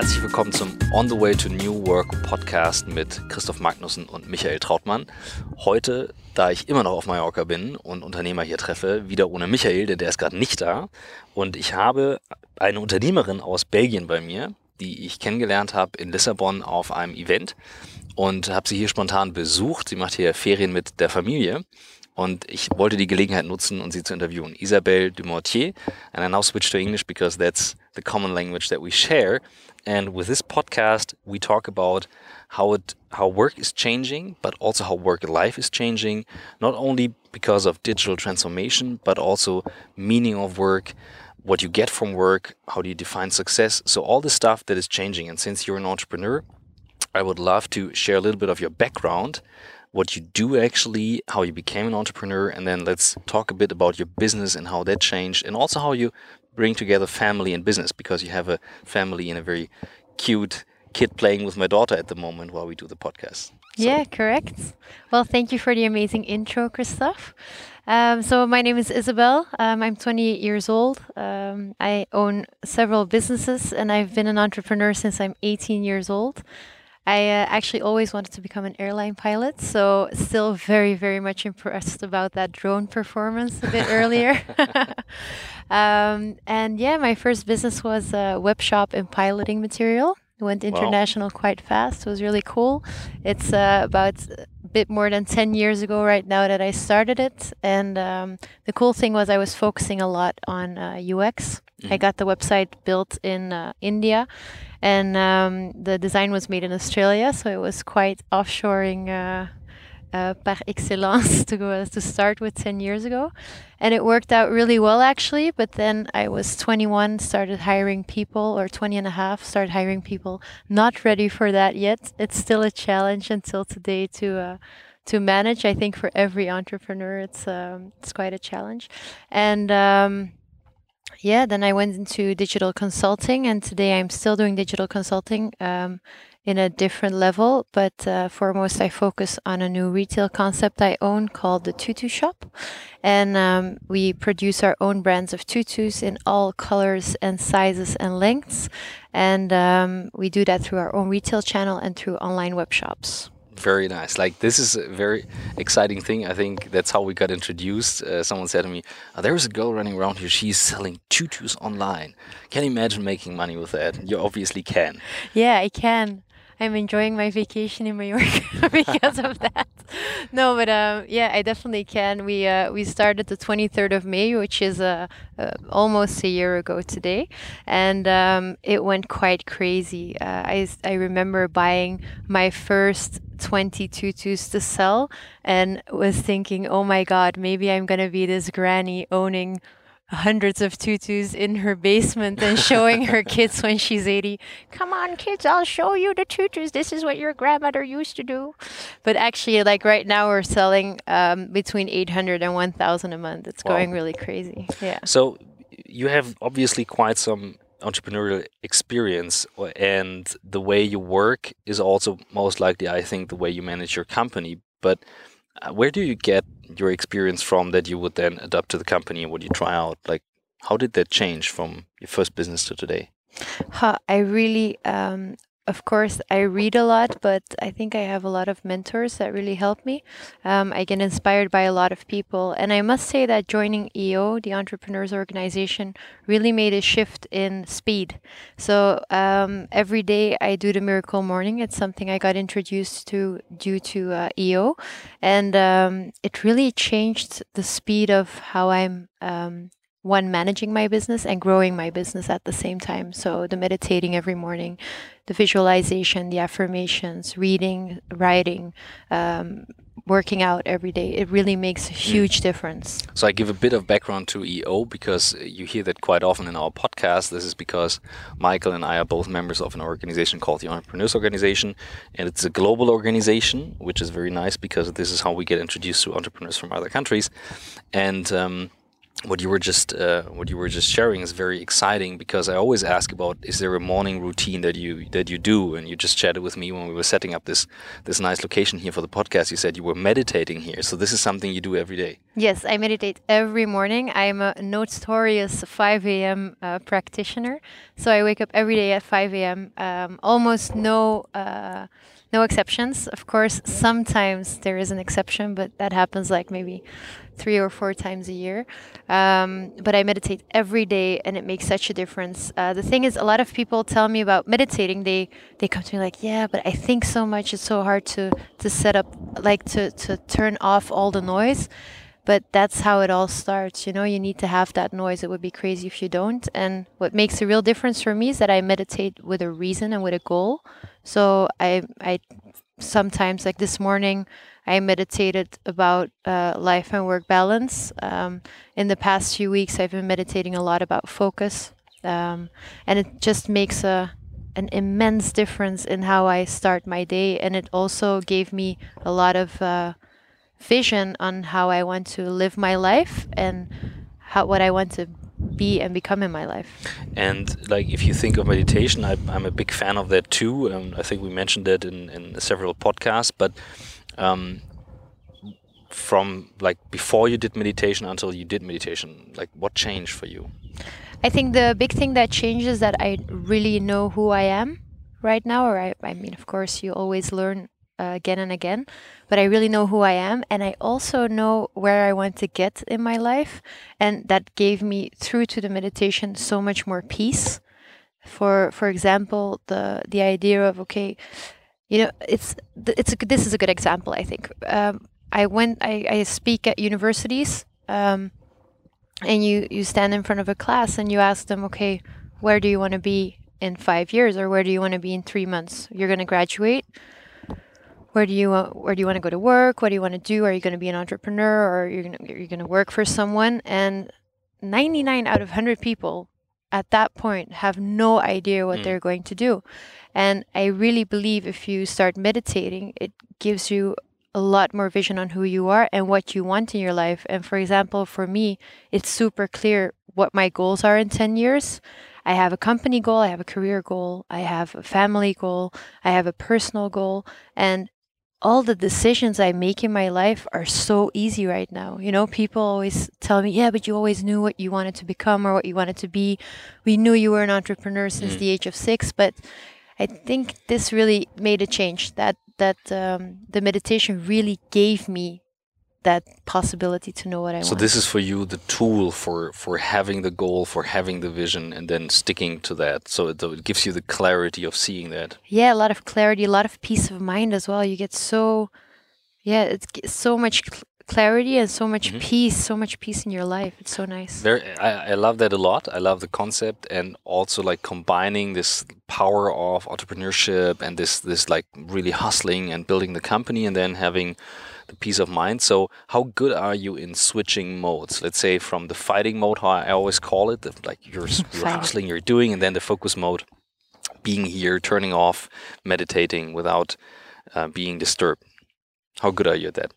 Herzlich willkommen zum On the Way to New Work Podcast mit Christoph Magnussen und Michael Trautmann. Heute, da ich immer noch auf Mallorca bin und Unternehmer hier treffe, wieder ohne Michael, denn der ist gerade nicht da. Und ich habe eine Unternehmerin aus Belgien bei mir, die ich kennengelernt habe in Lissabon auf einem Event und habe sie hier spontan besucht. Sie macht hier Ferien mit der Familie und ich wollte die Gelegenheit nutzen, um sie zu interviewen. Isabelle Dumortier, and I now switch to English because that's the common language that we share. And with this podcast, we talk about how it how work is changing, but also how work life is changing, not only because of digital transformation, but also meaning of work, what you get from work, how do you define success. So all the stuff that is changing. And since you're an entrepreneur, I would love to share a little bit of your background what you do actually, how you became an entrepreneur, and then let's talk a bit about your business and how that changed, and also how you bring together family and business because you have a family and a very cute kid playing with my daughter at the moment while we do the podcast. So. Yeah, correct. Well, thank you for the amazing intro, Christoph. Um, so my name is Isabel. Um, I'm 28 years old. Um, I own several businesses, and I've been an entrepreneur since I'm 18 years old. I uh, actually always wanted to become an airline pilot, so still very, very much impressed about that drone performance a bit earlier. um, and yeah, my first business was a web shop in piloting material. It went international wow. quite fast. It was really cool. It's uh, about a bit more than 10 years ago right now that I started it. And um, the cool thing was I was focusing a lot on uh, UX. Mm-hmm. I got the website built in uh, India and um, the design was made in Australia, so it was quite offshoring uh, par excellence to go to start with 10 years ago, and it worked out really well actually. But then I was 21, started hiring people, or 20 and a half, started hiring people. Not ready for that yet. It's still a challenge until today to. Uh, to manage, I think for every entrepreneur, it's um, it's quite a challenge, and um, yeah, then I went into digital consulting, and today I'm still doing digital consulting um, in a different level. But uh, foremost, I focus on a new retail concept I own called the Tutu Shop. And um, we produce our own brands of tutus in all colors and sizes and lengths. And um, we do that through our own retail channel and through online web shops very nice. Like this is a very exciting thing. I think that's how we got introduced. Uh, someone said to me, oh, "There's a girl running around here. She's selling tutus online. Can you imagine making money with that? You obviously can." Yeah, I can. I'm enjoying my vacation in Mallorca because of that. No, but um, yeah, I definitely can. We uh, we started the 23rd of May, which is uh, uh, almost a year ago today, and um, it went quite crazy. Uh, I I remember buying my first 20 tutus to sell and was thinking, oh my god, maybe I'm gonna be this granny owning hundreds of tutus in her basement and showing her kids when she's 80 come on kids i'll show you the tutus. This is what your grandmother used to do. But actually like right now we're selling um, between 800 and 1000 a month. It's wow. going really crazy. Yeah. So you have obviously quite some entrepreneurial experience and the way you work is also most likely i think the way you manage your company. But uh, where do you get your experience from that you would then adapt to the company and what you try out? Like, how did that change from your first business to today? Huh, I really um, of course, I read a lot, but I think I have a lot of mentors that really help me. Um, I get inspired by a lot of people. And I must say that joining EO, the Entrepreneurs Organization, really made a shift in speed. So um, every day I do the Miracle Morning. It's something I got introduced to due to uh, EO. And um, it really changed the speed of how I'm um, one managing my business and growing my business at the same time so the meditating every morning the visualization the affirmations reading writing um, working out every day it really makes a hmm. huge mm. difference so i give a bit of background to eo because you hear that quite often in our podcast this is because michael and i are both members of an organization called the entrepreneurs organization and it's a global organization which is very nice because this is how we get introduced to entrepreneurs from other countries and um, what you were just uh, what you were just sharing is very exciting because I always ask about is there a morning routine that you that you do? And you just chatted with me when we were setting up this this nice location here for the podcast. You said you were meditating here. So this is something you do every day. Yes I meditate every morning. I'm a notorious 5 a.m. Uh, practitioner. So I wake up every day at 5 a.m. Um, almost no uh, no exceptions. Of course sometimes there is an exception but that happens like maybe three or four times a year. Um, but I meditate every day, and it makes such a difference. Uh, the thing is, a lot of people tell me about meditating. They they come to me like, "Yeah, but I think so much. It's so hard to to set up, like to to turn off all the noise." But that's how it all starts. You know, you need to have that noise. It would be crazy if you don't. And what makes a real difference for me is that I meditate with a reason and with a goal. So I I sometimes like this morning I meditated about uh, life and work balance. Um, in the past few weeks, I've been meditating a lot about focus, um, and it just makes a an immense difference in how I start my day. And it also gave me a lot of uh, vision on how I want to live my life and how what I want to be and become in my life. And like, if you think of meditation, I, am a big fan of that too. Um, I think we mentioned that in, in several podcasts, but um, from like before you did meditation until you did meditation, like what changed for you? I think the big thing that changes that I really know who I am right now, or I, I mean, of course, you always learn uh, again and again, but I really know who I am, and I also know where I want to get in my life, and that gave me through to the meditation so much more peace. For for example, the the idea of okay, you know it's it's a, this is a good example i think. Um, i went I, I speak at universities um, and you you stand in front of a class and you ask them okay where do you want to be in five years or where do you want to be in three months? You're going to graduate. Where do you uh, where do you want to go to work? What do you want to do? Are you going to be an entrepreneur or you're going to you're going to work for someone? And 99 out of 100 people at that point have no idea what mm. they're going to do and I really believe if you start meditating, it gives you a lot more vision on who you are and what you want in your life. And for example, for me, it's super clear what my goals are in 10 years. I have a company goal, I have a career goal, I have a family goal, I have a personal goal, and all the decisions I make in my life are so easy right now. You know, people always tell me, yeah, but you always knew what you wanted to become or what you wanted to be. We knew you were an entrepreneur since mm. the age of six, but I think this really made a change. That that um, the meditation really gave me that possibility to know what I so want. So this is for you the tool for for having the goal, for having the vision, and then sticking to that. So it, it gives you the clarity of seeing that. Yeah, a lot of clarity, a lot of peace of mind as well. You get so, yeah, it's so much clarity and so much mm-hmm. peace, so much peace in your life. It's so nice. There, I, I love that a lot. I love the concept and also like combining this power of entrepreneurship and this this like really hustling and building the company and then having the peace of mind. So, how good are you in switching modes? Let's say from the fighting mode, how I always call it, the, like you're, you're hustling, you're doing, and then the focus mode, being here, turning off, meditating without uh, being disturbed. How good are you at that?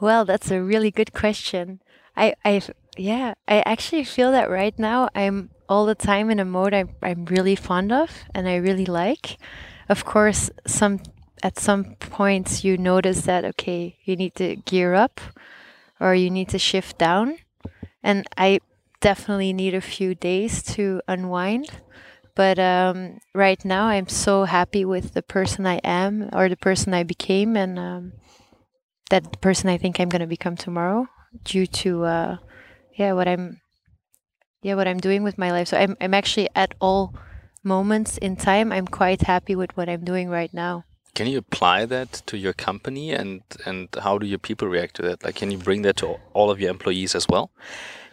Well, that's a really good question. I, I, yeah, I actually feel that right now I'm all the time in a mode I'm, I'm really fond of and I really like. Of course, some at some points you notice that okay, you need to gear up or you need to shift down, and I definitely need a few days to unwind. But um, right now, I'm so happy with the person I am or the person I became, and um, that person I think I'm going to become tomorrow due to uh, yeah what I'm yeah what I'm doing with my life. So I'm I'm actually at all moments in time I'm quite happy with what I'm doing right now. Can you apply that to your company and and how do your people react to that? Like can you bring that to all of your employees as well?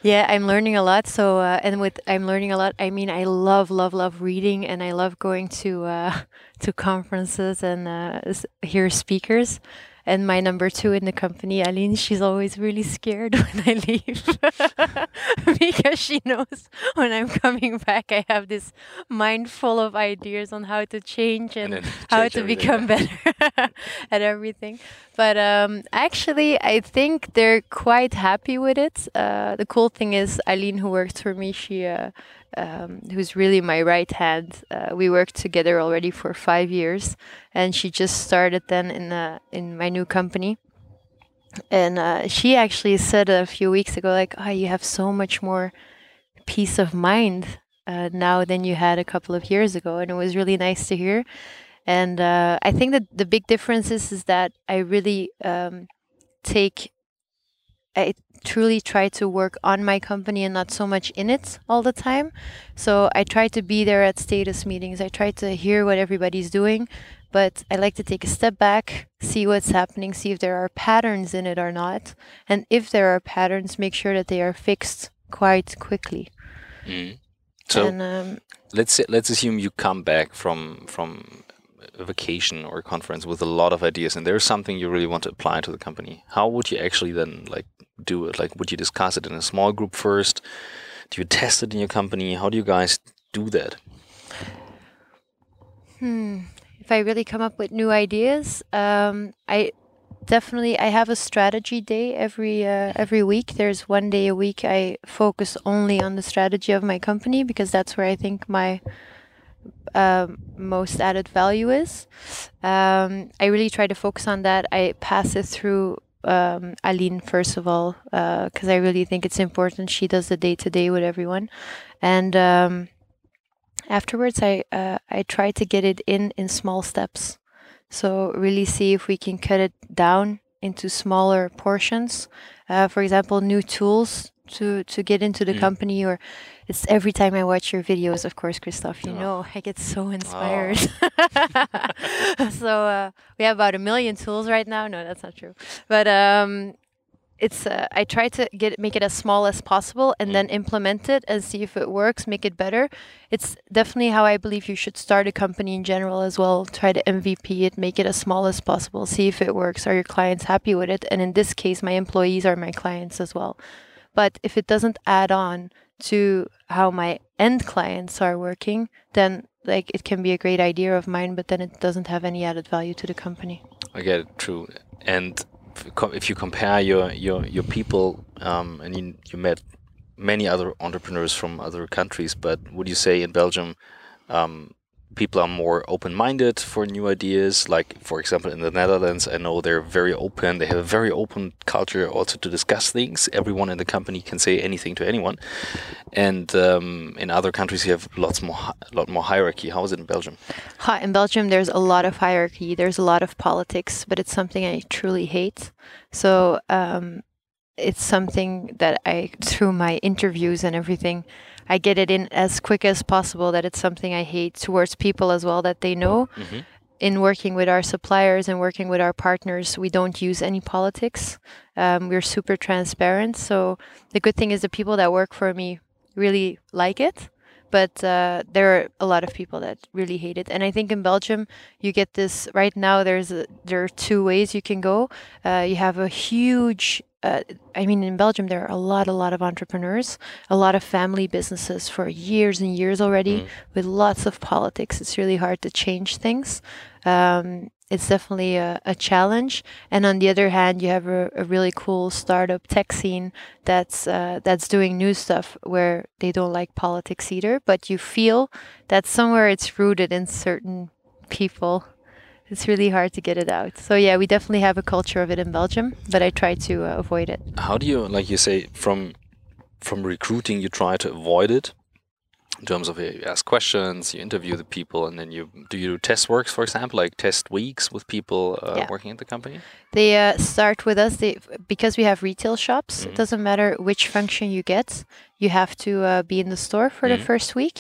Yeah, I'm learning a lot. So, uh, and with I'm learning a lot, I mean, I love, love, love reading, and I love going to uh, to conferences and uh, hear speakers. And my number two in the company, Aline, she's always really scared when I leave because she knows when I'm coming back, I have this mind full of ideas on how to change and, And then how to become better at everything. But um, actually, I think they're quite happy with it. Uh, the cool thing is, Aline, who works for me, she. Uh, um, who's really my right hand. Uh, we worked together already for five years, and she just started then in uh, in my new company. And uh, she actually said a few weeks ago, like, "Oh, you have so much more peace of mind uh, now than you had a couple of years ago," and it was really nice to hear. And uh, I think that the big difference is, is that I really um, take I truly try to work on my company and not so much in it all the time. So I try to be there at status meetings. I try to hear what everybody's doing, but I like to take a step back, see what's happening, see if there are patterns in it or not. And if there are patterns, make sure that they are fixed quite quickly. Mm. So and um, let's say, let's assume you come back from from a vacation or a conference with a lot of ideas, and there's something you really want to apply to the company. How would you actually then like do it? Like, would you discuss it in a small group first? Do you test it in your company? How do you guys do that? Hmm. If I really come up with new ideas, um, I definitely I have a strategy day every uh, every week. There's one day a week I focus only on the strategy of my company because that's where I think my um, most added value is. Um, I really try to focus on that. I pass it through um, Aline first of all because I really think it's important. She does the day to day with everyone, and um, afterwards I uh, I try to get it in in small steps. So really see if we can cut it down into smaller portions. Uh, for example, new tools to to get into the Mm. company or it's every time I watch your videos, of course, Christoph, you Oh. know, I get so inspired. so uh, we have about a million tools right now. No, that's not true. But um, it's uh, I try to get make it as small as possible and Mm. then implement it and see if it works, make it better. It's definitely how I believe you should start a company in general as well. Try to MVP it, make it as small as possible, see if it works. Are your clients happy with it? And in this case, my employees are my clients as well. But if it doesn't add on to how my end clients are working, then like it can be a great idea of mine, but then it doesn't have any added value to the company. I get it, true. And if you compare your your your people, um, and you you met many other entrepreneurs from other countries, but would you say in Belgium, um, people are more open-minded for new ideas? Like, for example, in the Netherlands, I know they're very open. They have a very open culture also to discuss things. Everyone in the company can say anything to anyone. And um, in other countries, you have lots more, hi- lot more hierarchy. How is it in Belgium? Ha, in Belgium, there's a lot of hierarchy, there's a lot of politics, but it's something I truly hate. So um, it's something that I, through my interviews and everything, I get it in as quick as possible that it's something I hate towards people as well that they know. Mhm. In working with our suppliers and working with our partners, we don't use any politics. Um, we're super transparent. So the good thing is the people that work for me really like it but uh, there are a lot of people that really hate it. And I think in Belgium, you get this right now. There's a, there are two ways you can go. Uh, you have a huge. Uh, I mean, in Belgium, there are a lot, a lot of entrepreneurs, a lot of family businesses for years and years already, Mm. with lots of politics. It's really hard to change things. Um, it's definitely a, a challenge. And on the other hand, you have a, a really cool startup tech scene that's uh, that's doing new stuff where they don't like politics either, but you feel that somewhere it's rooted in certain people. It's really hard to get it out. So yeah, we definitely have a culture of it in Belgium, but I try to uh, avoid it. how do you like you say from from recruiting you try to avoid it in terms of uh, you ask questions you interview the people and then you do you do test works for example like test weeks with people uh, Yeah. working at the company They uh, start with us they, because we have retail shops. Mhm. It doesn't matter which function you get. You have to uh, be in the store for Mhm. the first week.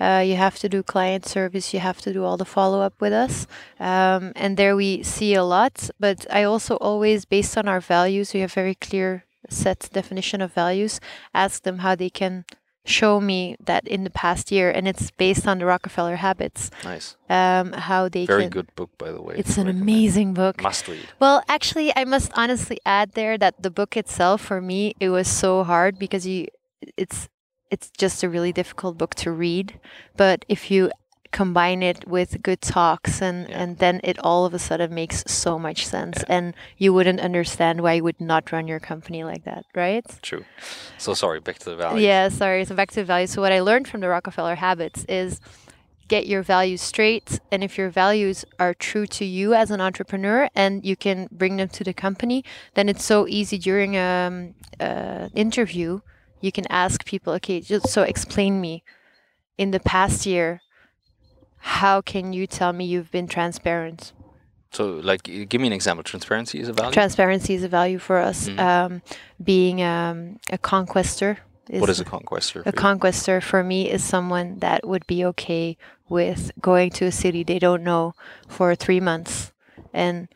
Uh, you have to do client service. You have to do all the follow up with us. Um, and there we see a lot. But I also always, based on our values, we have very clear set definition of values. Ask them how they can show me that in the past year, and it's based on the Rockefeller habits. Nice. Um, how they Very can, good book, by the way. It's an amazing book. Must read. Well, actually, I must honestly add there that the book itself for me it was so hard because you it's it's just a really difficult book to read, but if you combine it with good talks and Yeah. and then it all of a sudden makes so much sense Yeah. and you wouldn't understand why you would not run your company like that, right? True. So sorry, back to the values. Yeah, sorry. So back to the values. So what I learned from the Rockefeller habits is get your values straight and if your values are true to you as an entrepreneur and you can bring them to the company then it's so easy during um uh, interview you can ask people okay just so explain me in the past year how can you tell me you've been transparent So, like, give me an example. Transparency is a value. transparency is a value for us Mhm. um, being um, a conquester what is a conquester? A conquester for me is someone that would be okay with going to a city they don't know for three months and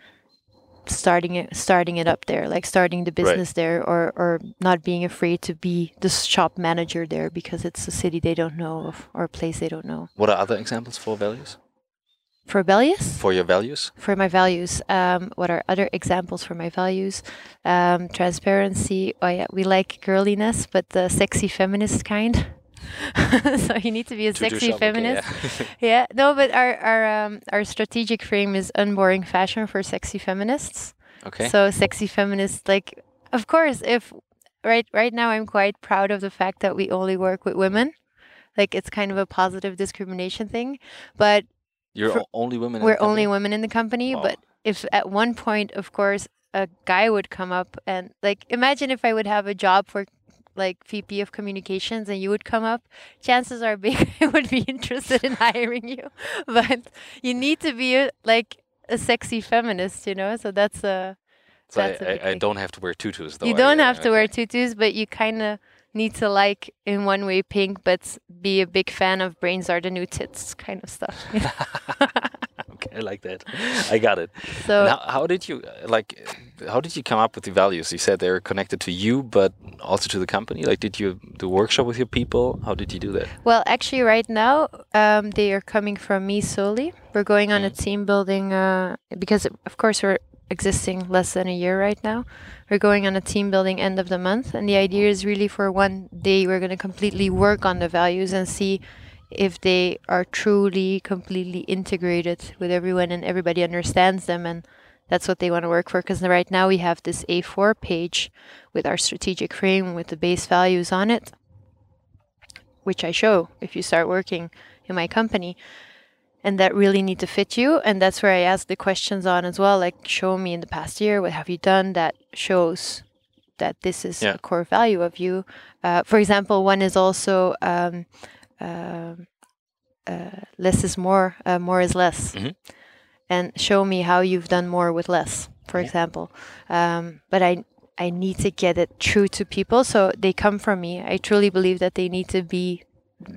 starting it starting it up there, like starting the business there or or not being afraid to be the shop manager there because it's a city they don't know of or a place they don't know. what are other examples for values? For rebellious? For your values? for my values. Um, what are other examples for my values? Um, transparency. Oh yeah, we like girliness, but the sexy feminist kind. so you need to be a sexy shop, okay, feminist. yeah. yeah. no, but our our um, our strategic frame is unboring fashion for sexy feminists. okay. So sexy feminists, like, of course, if right right now I'm quite proud of the fact that we only work with women. Like it's kind of a positive discrimination thing, but You're for- only women. we're the only women in the company Wow. but if at one point of course a guy would come up and like imagine if i would have a job for like vp of communications and you would come up chances are big i would be interested in hiring you but you need to be a, like a sexy feminist you know so that's a So that's a I, big I, I don't have to wear tutus though. you don't yeah, have to wear tutus but you kind of need to like in one way pink but be a big fan of brains are the new tits kind of stuff? okay, I like that. I got it. so how, how did you uh, like? How did you come up with the values? You said they're connected to you, but also to the company. Like, did you do workshop with your people? How did you do that? Well, actually, right now um, they are coming from me solely. We're going on a team building uh, because, of course, we're existing less than a year right now. We're going on a team building end of the month, and the idea is really for one day we're going to completely work on the values and see if they are truly completely integrated with everyone and everybody understands them and that's what they want to work for because right now we have this A4 page with our strategic frame with the base values on it which I show if you start working in my company. And that really need to fit you. And that's where I ask the questions on as well. Like, show me in the past year, what have you done that shows that this is Yeah. a core value of you? Uh, for example, one is also um, less is more, uh, more is less. Mhm. And show me how you've done more with less, for Yeah. example. Um, but I, I need to get it true to people so they come from me. I truly believe that they need to be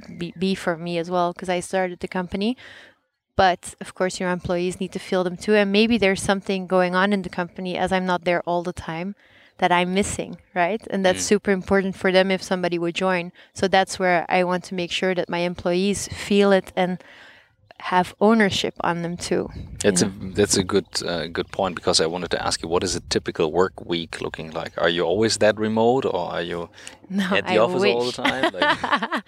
be, be for me as well because I started the company. But of course, your employees need to feel them too. And maybe there's something going on in the company as I'm not there all the time that I'm missing, right? And that's Mm. super important for them if somebody would join. So that's where I want to make sure that my employees feel it and have ownership on them too. That's Yeah. a that's a good uh, good point because I wanted to ask you what is a typical work week looking like? Are you always that remote or are you No, at the I office wish. all the time? Like,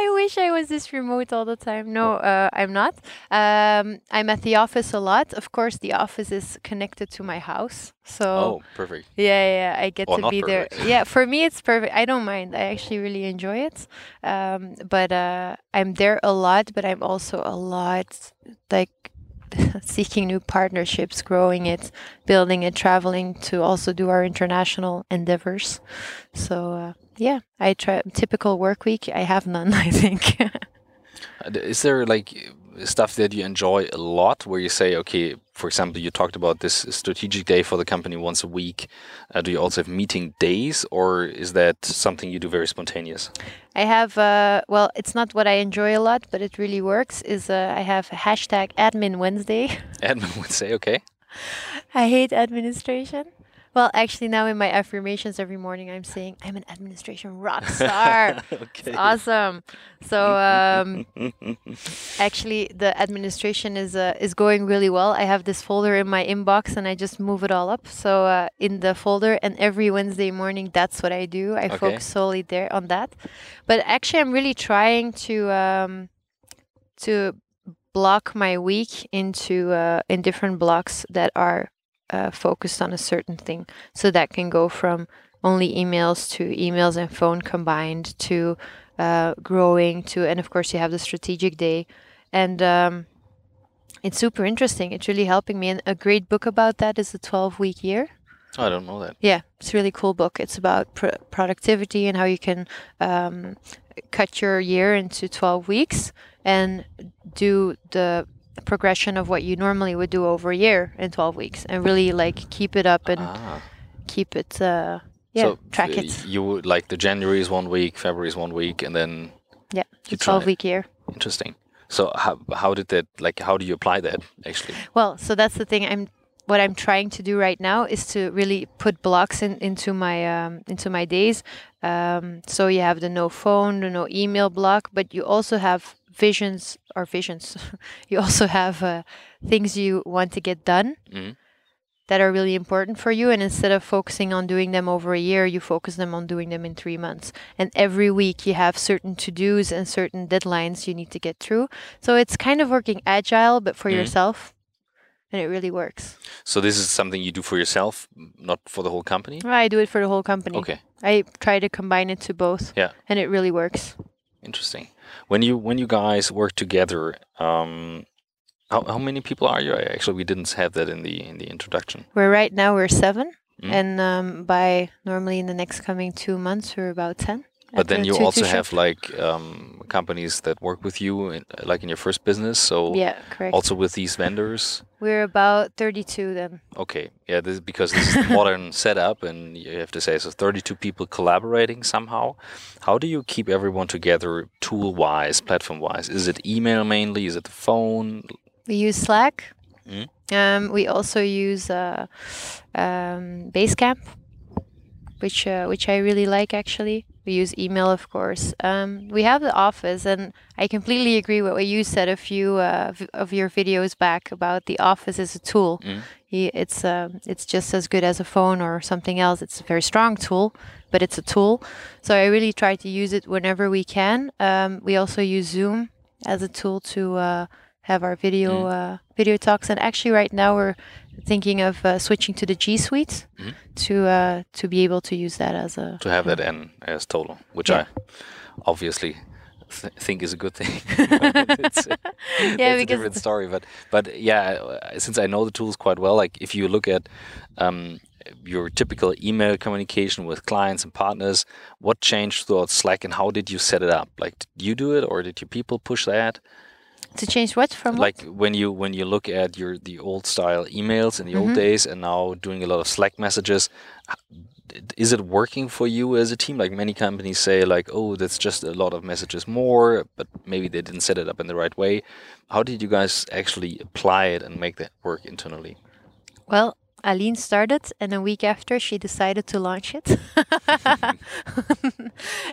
I wish I was this remote all the time. No, uh, I'm not. Um, I'm at the office a lot. Of course, the office is connected to my house, so oh, perfect. yeah, yeah, I get Or to be there. Yeah, for me it's perfect. I don't mind. I actually really enjoy it. Um, but uh, I'm there a lot, but I'm also a lot like seeking new partnerships, growing it, building it, traveling to also do our international endeavors. So uh, yeah, I try typical work week. I have none. I think. Uh, Is there like stuff that you enjoy a lot where you say, okay, for example, you talked about this strategic day for the company once a week. Uh, do you also have meeting days or is that something you do very spontaneous? I have, uh, well, it's not what I enjoy a lot, but it really works. Is uh, I have hashtag Admin Wednesday. Admin would say, okay, I hate administration, Well, actually, now in my affirmations every morning, I'm saying I'm an administration rock star. okay. Awesome. So um, actually, the administration is uh, is going really well. I have this folder in my inbox, and I just move it all up. So uh, in the folder, and every Wednesday morning, that's what I do. I Okay. focus solely there on that. But actually, I'm really trying to um, to block my week into uh, in different blocks that are uh, focused on a certain thing. So that can go from only emails to emails and phone combined to uh, growing to, and of course you have the strategic day, and um, it's super interesting. It's really helping me. And a great book about that is the 12 week year. Oh, I don't know that. Yeah, it's a really cool book. It's about pr- productivity and how you can um, cut your year into 12 weeks and do the progression of what you normally would do over a year in 12 weeks and really like keep it up and Ah. keep it uh yeah so track it You would- like the January is one week, February is one week, and then yeah you the 12 it. week year interesting. So how how did that like how do you apply that actually? well so that's the thing i'm what i'm trying to do right now is to really put blocks in into my um, into my days um, so you have the no phone the no email block but you also have visions or visions you also have uh, things you want to get done Mhm. that are really important for you and instead of focusing on doing them over a year you focus them on doing them in three months and every week you have certain to-dos and certain deadlines you need to get through so it's kind of working agile but for Mhm. yourself and it really works So this is something you do for yourself, not for the whole company. i do it for the whole company Okay, i try to combine it to both Yeah. and it really works interesting. When you when you guys work together, um, how how many people are you? Actually, we didn't have that in the in the introduction. we're right now we're 7 Mm. and um, by normally in the next coming two months we're about 10 But then you also have like um, companies that work with you, in, like in your first business. So yeah correct also with these vendors. we're about 32 then Okay, yeah, this because this is modern setup, and you have to say so. Thirty-two people collaborating somehow. How do you keep everyone together, tool-wise, platform-wise? Is it email mainly? Is it the phone? We use Slack. Mhm. Um, we also use uh, um, Basecamp, which uh, which I really like actually. We use email, of course. Um, we have the Office, and I completely agree with what you said a few uh, v- of your videos back about the Office as a tool. He, it's um it's just as good as a phone or something else. It's a very strong tool, but it's a tool. So I really try to use it whenever we can. Um, we also use Zoom as a tool to uh, have our video uh, video talks. And actually, right now we're thinking of uh, switching to the G Suite Mhm. to uh, to be able to use that as a To have that in as total, which Yeah. I obviously th- think is a good thing. It's, yeah that's a different story. But but yeah, uh, since I know the tools quite well, like if you look at um, your typical email communication with clients and partners, what changed throughout Slack and how did you set it up? Like, did you do it or did your people push that? To change what from what? Like when you when you look at your the old style emails in the Mm-hmm. old days and now doing a lot of Slack messages. Is it working for you as a team? Like many companies say, like, oh, that's just a lot of messages more, but maybe they didn't set it up in the right way. How did you guys actually apply it and make that work internally? Well, Aline started, and a week after, she decided to launch it.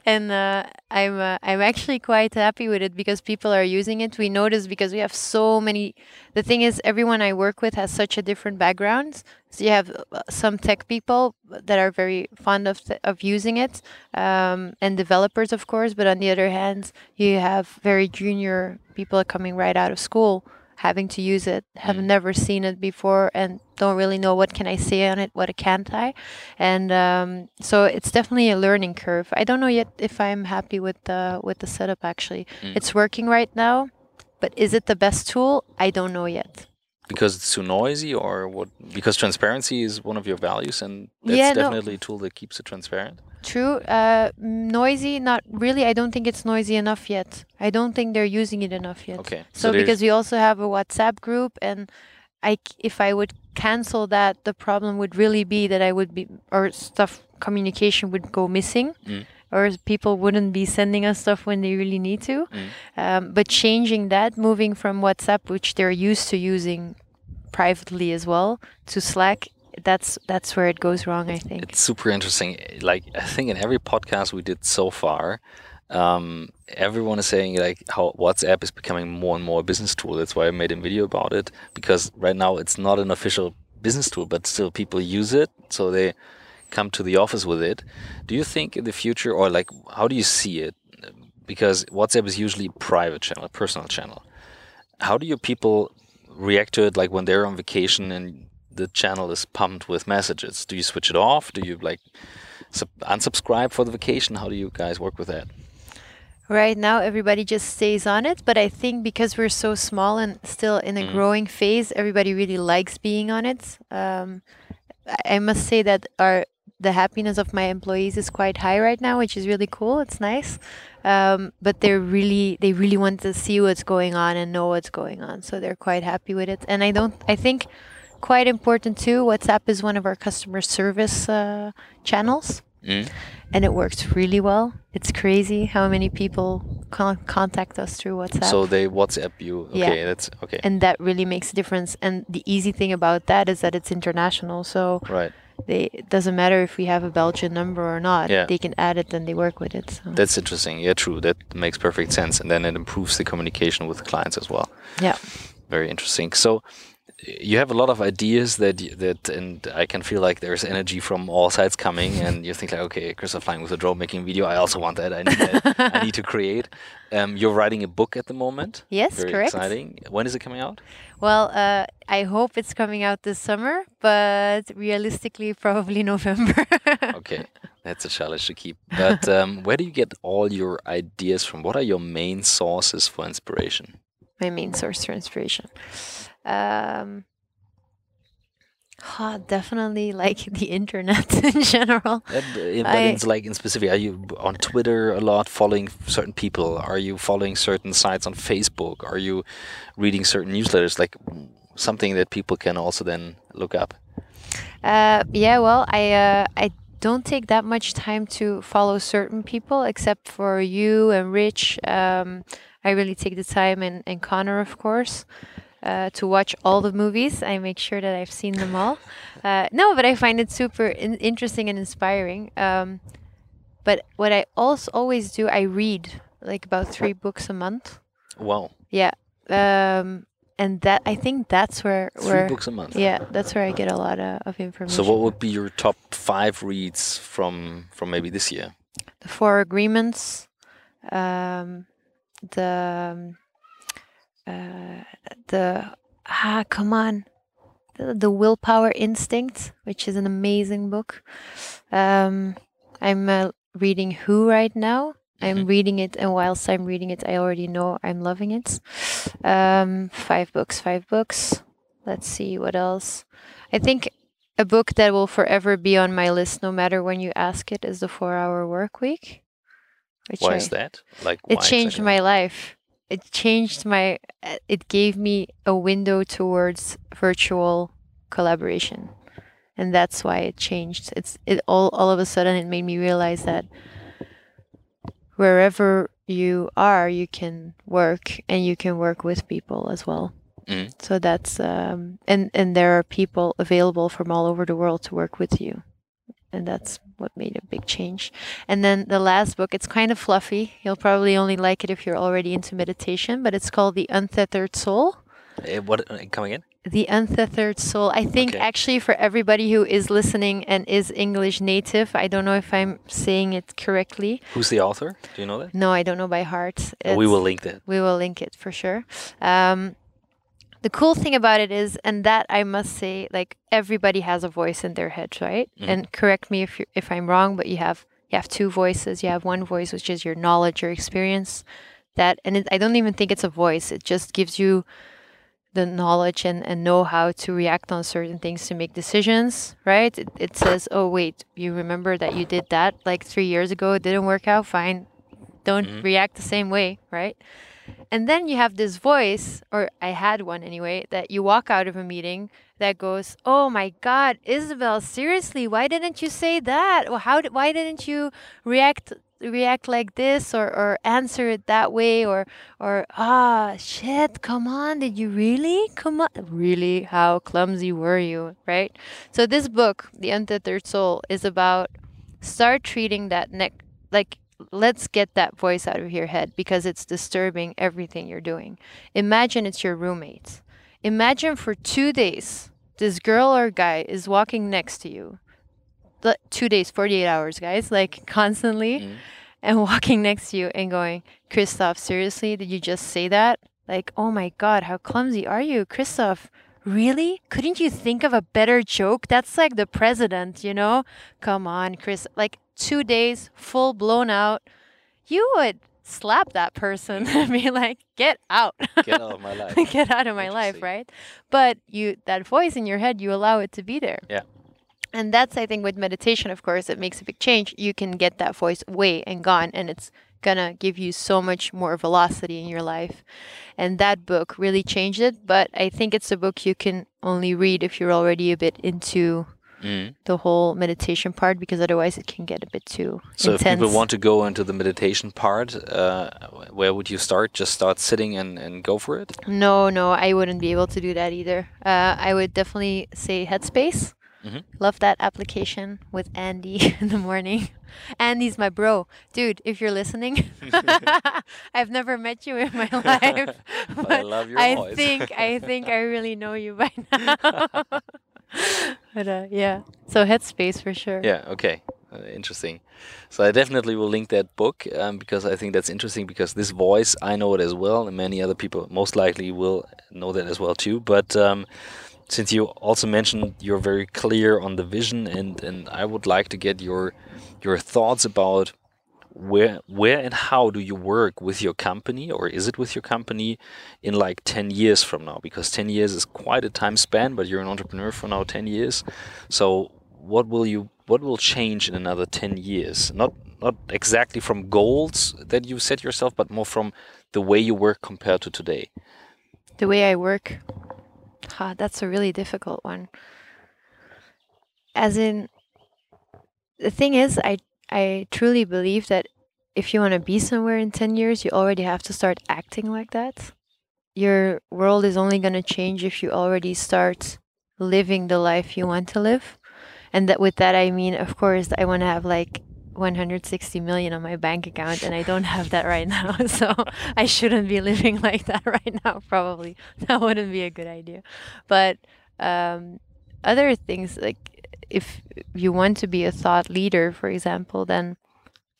and uh, I'm uh, I'm actually quite happy with it because people are using it. We notice because we have so many. The thing is, everyone I work with has such a different background. So you have uh, some tech people that are very fond of th- of using it, um, and developers, of course. But on the other hand, you have very junior people coming right out of school having to use it, have Mm. never seen it before, and don't really know what can I say on it, what can't I, and um, so it's definitely a learning curve. I don't know yet if I'm happy with the with the setup. Actually, Mm. it's working right now, but is it the best tool? I don't know yet. Because it's too noisy, or what? Because transparency is one of your values, and that's Yeah, no. definitely a tool that keeps it transparent. True. Uh, noisy? Not really. I don't think it's noisy enough yet. I don't think they're using it enough yet. Okay, So, there's- because we also have a WhatsApp group, and I, if I would cancel that, the problem would really be that I would be, or stuff communication would go missing, Mm. or people wouldn't be sending us stuff when they really need to. Mm. Um, but changing that, moving from WhatsApp, which they're used to using privately as well, to Slack, that's that's where it goes wrong. I think it's super interesting. Like I think in every podcast we did so far, um, everyone is saying like how WhatsApp is becoming more and more a business tool. That's why I made a video about it because right now it's not an official business tool, but still people use it, so they come to the office with it. Do you think in the future, or like, how do you see it? Because WhatsApp is usually a private channel, a personal channel. How do your people react to it? Like when they're on vacation and the channel is pumped with messages, do you switch it off? Do you like unsubscribe for the vacation? How do you guys work with that? Right now, everybody just stays on it, but I think because we're so small and still in a mm. growing phase, everybody really likes being on it. Um, I must say that our the happiness of my employees is quite high right now, which is really cool. It's nice, um, but they're really they really want to see what's going on and know what's going on, so they're quite happy with it. And I don't I think quite important too. WhatsApp is one of our customer service uh, channels. Mm. And it works really well. It's crazy how many people con- contact us through WhatsApp. So they WhatsApp you. Okay, yeah. that's okay. And that really makes a difference. And the easy thing about that is that it's international. So right. They, it doesn't matter if we have a Belgian number or not. Yeah. They can add it and they work with it. So. That's interesting. Yeah, true. That makes perfect sense. And then it improves the communication with the clients as well. Yeah. Very interesting. So you have a lot of ideas that that and I can feel like there's energy from all sides coming and you think like okay Christoph flying with a drone making video. I also want that. I need that. I need to create. Um, you're writing a book at the moment. Yes very correct. exciting. When is it coming out? Well uh, I hope it's coming out this summer but realistically probably November. Okay that's a challenge to keep. But um, where do you get all your ideas from? What are your main sources for inspiration? My main source for inspiration um, oh, definitely like the internet in general. but I, like in specific, are you on Twitter a lot, following certain people? Are you following certain sites on Facebook? Are you reading certain newsletters? Like something that people can also then look up. Uh, yeah, well, I uh, I don't take that much time to follow certain people, except for you and Rich. Um, I really take the time, and, and Connor, of course uh, to watch all the movies. I make sure that I've seen them all. Uh, no, but I find it super in- interesting and inspiring. Um, but what I also always do, I read like about three books a month. Wow. Yeah. Um, and that I think that's where three books a month. Yeah, that's where I get a lot of, of information. So, what would be your top five reads from from maybe this year? The Four Agreements, um, the um, uh, the ah come on. The, the, willpower instinct which is an amazing book. Um, i'm uh, reading who right now. I'm mm-hmm. reading it and whilst i'm reading it i already know i'm loving it. Um, five books five books. Let's see what else. I think a book that will forever be on my list no matter when you ask it is the four hour work week why I, is that? Like it changed exactly? my life it changed my uh, it gave me a window towards virtual collaboration. And that's why it changed. It's it all all of a sudden it made me realize that wherever you are you can work and you can work with people as well. Mm. so that's um and and there are people available from all over the world to work with you and that's what made a big change. And then the last book, it's kind of fluffy. You'll probably only like it if you're already into meditation, but it's called The Untethered Soul. Uh, what uh, coming in? The Untethered Soul. I think okay. actually for everybody who is listening and is English native, I don't know if I'm saying it correctly. Who's the author? Do you know that? No, I don't know by heart. we will link that. We will link it for sure. Um, the cool thing about it is, and that I must say, like everybody has a voice in their head, right? Mm-hmm. And correct me if you if I'm wrong, but you have you have two voices. You have one voice which is your knowledge, your experience. That and it, I don't even think it's a voice. It just gives you the knowledge and, and know how to react on certain things to make decisions, right? It, it says, oh, wait, you remember that you did that like three years ago, it didn't work out, fine. Don't mm-hmm. react the same way, right? And then you have this voice, or I had one anyway, that you walk out of a meeting that goes, "Oh my God, Isabel, seriously, why didn't you say that? Or how? Did, why didn't you react react like this or or answer it that way or or ah shit come on did you really come on really how clumsy were you right so this book the untethered soul is about start treating that neck like let's get that voice out of your head because it's disturbing everything you're doing. Imagine it's your roommate. imagine for two days this girl or guy is walking next to you. Two days 48 hours guys like constantly mm. and walking next to you and going christoph seriously? Did you just say that? Like oh my god how clumsy are you? Christoph really? Couldn't you think of a better joke? That's like the president you know? Come on chris like two days full blown out you would slap that person and be like get out. Get out of my life. Get out of my life right? But you that voice in your head you allow it to be there. Yeah. And that's i think with meditation of course it makes a big change. You can get that voice away and gone and it's gonna give you so much more velocity in your life. And that book really changed it but i think it's a book you can only read if you're already a bit into mm. the whole meditation part because otherwise it can get a bit too so intense. if people want to go into the meditation part uh, where would you start just start sitting and, and go for it no no i wouldn't be able to do that either uh, i would definitely say headspace Mm-hmm. Love that application with Andy in the morning. Andy's my bro. Dude, if you're listening, I've never met you in my life. but I love your I voice. think I think I really know you by now. but uh, yeah, so headspace for sure. Yeah, okay. Uh, interesting. So I definitely will link that book um, because I think that's interesting because this voice I know it as well, and many other people most likely will know that as well too. But um, since you also mentioned you're very clear on the vision and and I would like to get your your thoughts about where where and how do you work with your company or is it with your company in like 10 years from now? Because 10 years is quite a time span but you're an entrepreneur for now 10 years. So what will you what will change in another 10 years? Not not exactly from goals that you set yourself but more from the way you work compared to today. The way I work? Ha, that's a really difficult one. As in, the thing is, I I truly believe that if you want to be somewhere in 10 years, you already have to start acting like that. Your world is only going to change if you already start living the life you want to live. And that with that I mean, of course, I want to have like 160 million on my bank account and I don't have that right now. So I shouldn't be living like that right now, probably. That wouldn't be a good idea. But um, other things, like if you want to be a thought leader, for example, then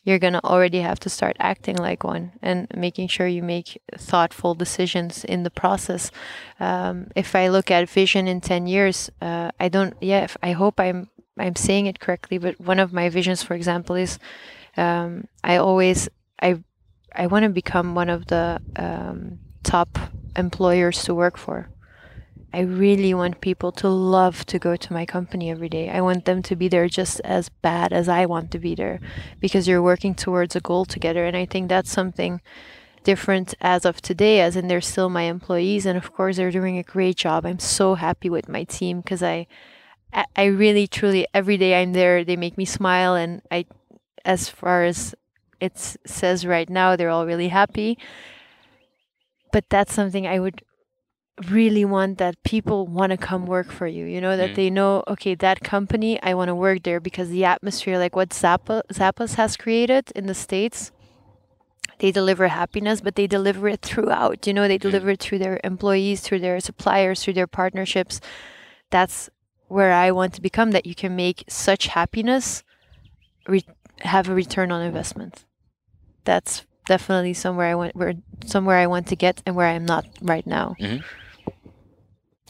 you're going to already have to start acting like one and making sure you make thoughtful decisions in the process. Um, if I look at vision in 10 years, uh, I don't, yeah, if, I hope I'm I'm saying it correctly, but one of my visions, for example, is um, I always I I want to become one of the um, top employers to work for. I really want people to love to go to my company every day. I want them to be there just as bad as I want to be there because you're working towards a goal together. And I think that's something different as of today, as in they're still my employees. And of course, they're doing a great job. I'm so happy with my team because I, I really truly every day I'm there they make me smile and I as far as it says right now they're all really happy but that's something I would really want that people want to come work for you you know that mm. they know okay that company I want to work there because the atmosphere like what Zappa Zappos has created in the states they deliver happiness but they deliver it throughout you know they mm. deliver it through their employees through their suppliers through their partnerships that's where I want to become that you can make such happiness re- have a return on investment. That's definitely somewhere I want where somewhere I want to get and where I'm not right now. Mm-hmm.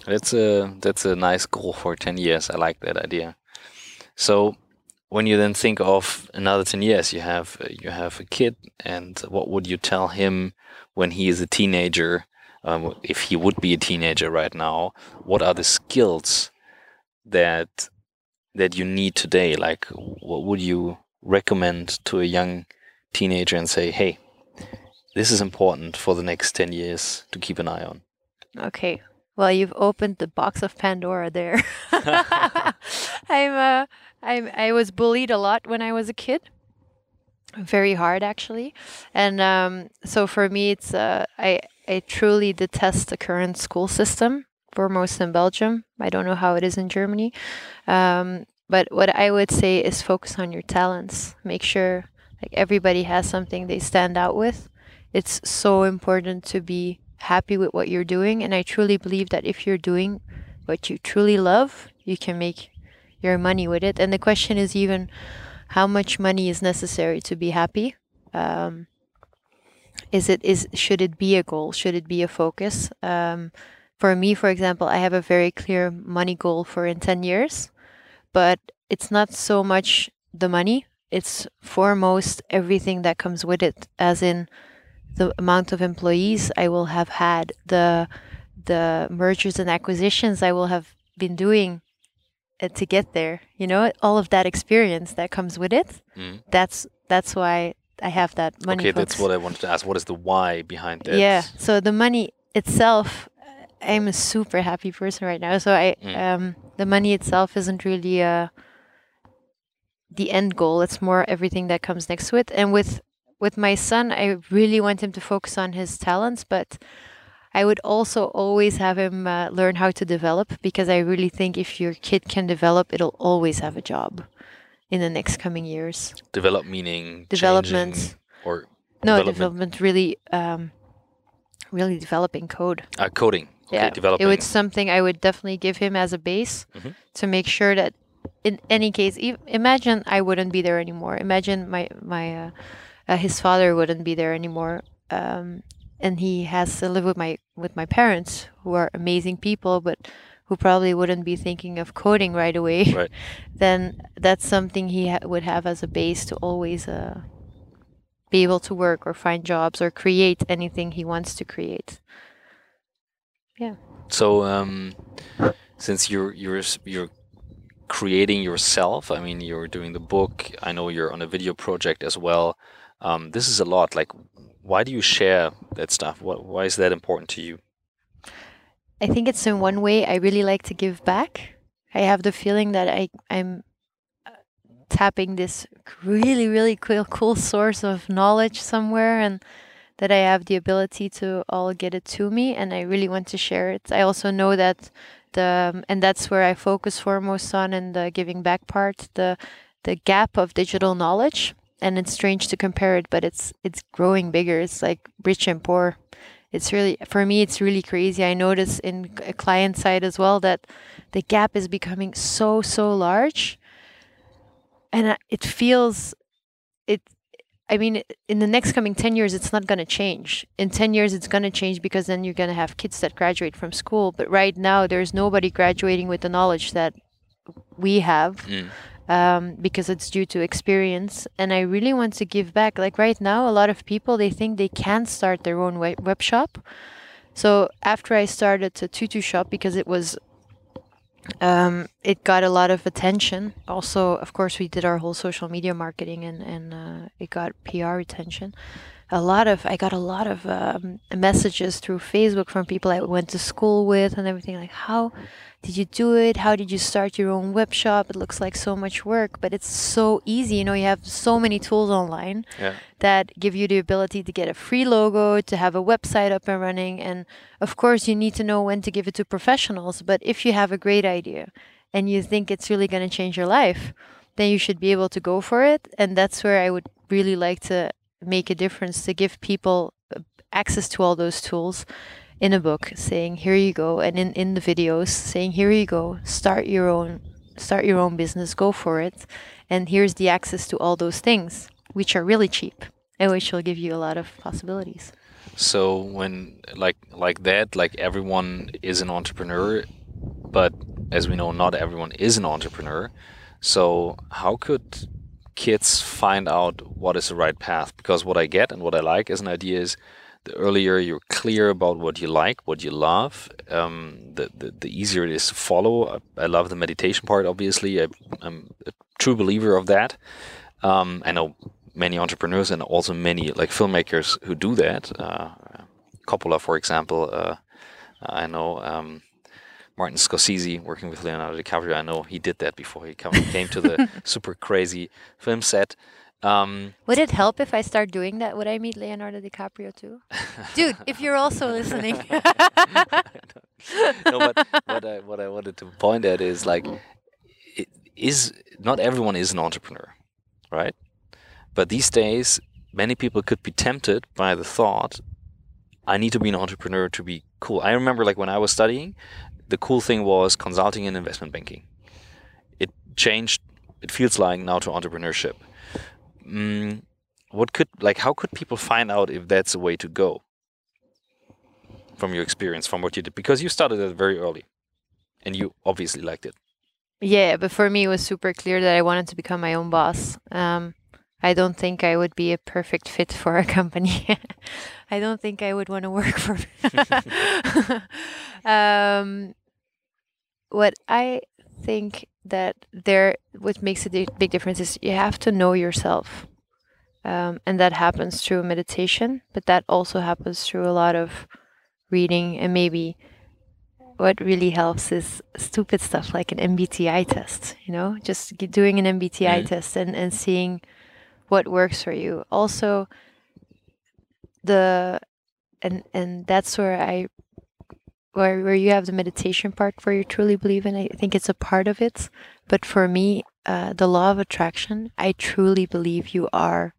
That's a that's a nice goal for 10 years. I like that idea. So when you then think of another 10 years you have you have a kid and what would you tell him when he is a teenager um, if he would be a teenager right now what are the skills that that you need today? Like, what would you recommend to a young teenager and say, "Hey, this is important for the next ten years to keep an eye on"? Okay. Well, you've opened the box of Pandora there. I'm, uh, I'm, I was bullied a lot when I was a kid. very hard actually. And um, so for me, it's uh, I I truly detest the current school system, foremost in Belgium. I don't know how it is in Germany. Um, but what I would say is focus on your talents. Make sure like everybody has something they stand out with. It's so important to be happy with what you're doing. And I truly believe that if you're doing what you truly love, you can make your money with it. And the question is even how much money is necessary to be happy. Um, is it is should it be a goal? Should it be a focus? Um, for me, for example, I have a very clear money goal for in ten years, but it's not so much the money. It's foremost everything that comes with it, as in the amount of employees I will have had, the the mergers and acquisitions I will have been doing uh, to get there. You know, all of that experience that comes with it. Mm. That's that's why I have that money. Okay, that's what I wanted to ask. What is the why behind that? Yeah. So the money itself, I'm a super happy person right now. So I, mm. um, the money itself isn't really uh, the end goal. It's more everything that comes next to it. And with with my son, I really want him to focus on his talents, but I would also always have him uh, learn how to develop because I really think if your kid can develop, it'll always have a job in the next coming years. Develop meaning development or no development, development really, um, really developing code. Uh, coding. Okay, yeah, developing. it was something I would definitely give him as a base mm-hmm. to make sure that in any case, e- imagine I wouldn't be there anymore. Imagine my my uh, uh, his father wouldn't be there anymore. Um, and he has to live with my with my parents who are amazing people but who probably wouldn't be thinking of coding right away right. then that's something he ha- would have as a base to always uh, be able to work or find jobs or create anything he wants to create yeah so um, since you're you're you're creating yourself i mean you're doing the book i know you're on a video project as well um, this is a lot like why do you share that stuff? What, why is that important to you? I think it's in one way I really like to give back. I have the feeling that I I'm uh, tapping this really really cool cool source of knowledge somewhere and that I have the ability to all get it to me and I really want to share it. I also know that the um, and that's where I focus foremost on in the giving back part, the the gap of digital knowledge and it's strange to compare it, but it's it's growing bigger. It's like rich and poor. It's really for me. It's really crazy. I notice in a client side as well that the gap is becoming so so large, and it feels it. I mean, in the next coming 10 years, it's not going to change. In 10 years, it's going to change because then you're going to have kids that graduate from school. But right now, there's nobody graduating with the knowledge that we have. Mm um, because it's due to experience. And i really want to give back. Like right now a lot of people they think they can start their own web shop. So after i started the tutu shop because it was um, it got a lot of attention. Also of course we did our whole social media marketing and, and uh, it got pr attention a lot of I got a lot of um, messages through Facebook from people I went to school with and everything like how did you do it how did you start your own web shop it looks like so much work but it's so easy you know you have so many tools online yeah. that give you the ability to get a free logo to have a website up and running and of course you need to know when to give it to professionals but if you have a great idea and you think it's really going to change your life then you should be able to go for it and that's where I would really like to make a difference to give people uh, access to all those tools in a book saying here you go and in, in the videos saying here you go start your own start your own business go for it and here's the access to all those things which are really cheap and which will give you a lot of possibilities. So when like like that like everyone is an entrepreneur but as we know not everyone is an entrepreneur. So how could kids find out what is the right path because what I get and what I like as an idea is the earlier you're clear about what you like, what you love, um, the, the, the easier it is to follow. I, I love the meditation part, obviously. I, am a true believer of that. Um, I know many entrepreneurs and also many like filmmakers who do that. Uh, Coppola, for example, uh, I know um, Martin Scorsese working with Leonardo DiCaprio. I know he did that before he come, came to the super crazy film set. Um, Would it help if I start doing that? Would I meet Leonardo DiCaprio too? Dude, if you're also listening. no, but what I what I wanted to point at is like, it is not everyone is an entrepreneur, right? But these days, many people could be tempted by the thought, I need to be an entrepreneur to be cool. I remember like when I was studying, the cool thing was consulting and investment banking. It changed. It feels like now to entrepreneurship. Mm, what could like how could people find out if that's a way to go? From your experience, from what you did, because you started it very early, and you obviously liked it. Yeah, but for me, it was super clear that I wanted to become my own boss. Um, I don't think I would be a perfect fit for a company. I don't think I would want to work for. um, what I think that there, what makes a big difference is you have to know yourself, um, and that happens through meditation, but that also happens through a lot of reading and maybe what really helps is stupid stuff like an MBTI test, you know, just doing an MBTI Mhm. test and, and seeing what works for you. Also, the and and that's where I where where you have the meditation part where you truly believe in. I think it's a part of it, but for me, uh, the law of attraction, I truly believe you are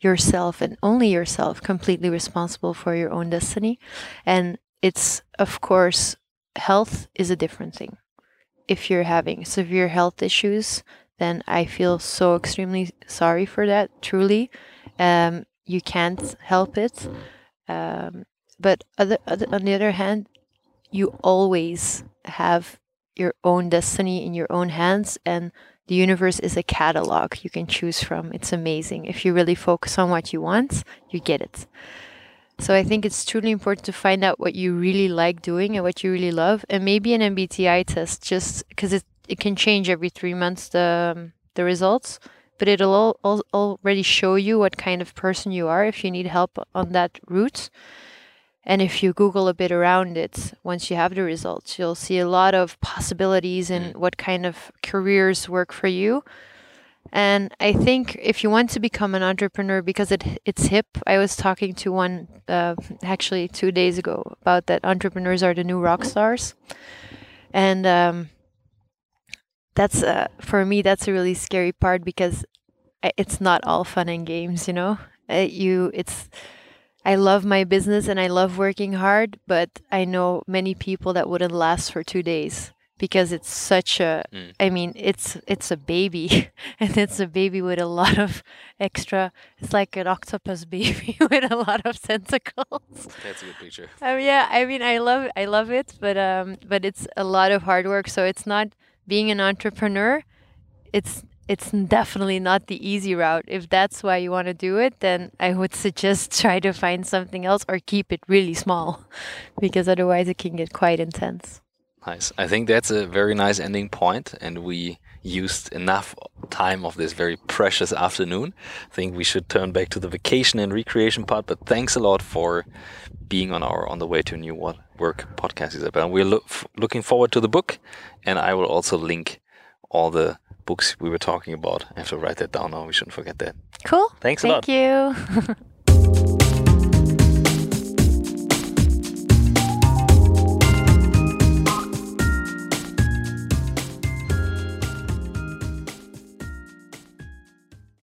yourself and only yourself completely responsible for your own destiny, and it's of course health is a different thing. If you're having severe health issues, then I feel so extremely sorry for that, truly. Um, you can't help it. Um, but other, other, on the other hand, you always have your own destiny in your own hands, and the universe is a catalog you can choose from. It's amazing. If you really focus on what you want, you get it. So I think it's truly important to find out what you really like doing and what you really love, and maybe an MBTI test, just because it it can change every three months the um, the results, but it'll all, all, already show you what kind of person you are if you need help on that route. And if you Google a bit around it, once you have the results, you'll see a lot of possibilities and what kind of careers work for you. And I think if you want to become an entrepreneur because it it's hip, I was talking to one uh, actually two days ago about that entrepreneurs are the new rock stars, and um, that's uh, for me that's a really scary part because it's not all fun and games. You know, uh, you it's. I love my business and I love working hard, but I know many people that wouldn't last for two days because it's such a Mm. I mean, it's it's a baby, and it's a baby with a lot of extra. It's like an octopus baby with a lot of tentacles. That's a good picture. Um, yeah, I mean, I love I love it, but um, but it's a lot of hard work. So it's not being an entrepreneur. It's it's definitely not the easy route. If that's why you want to do it, then I would suggest try to find something else or keep it really small, because otherwise it can get quite intense. Nice. I think that's a very nice ending point, and we used enough time of this very precious afternoon. I think we should turn back to the vacation and recreation part. But thanks a lot for being on our on the way to a new Wo- work podcast, Isabel. We're look, looking forward to the book, and I will also link all the books we were talking about. I have to write that down now. We shouldn't forget that. Cool. Thanks a lot. Thank you.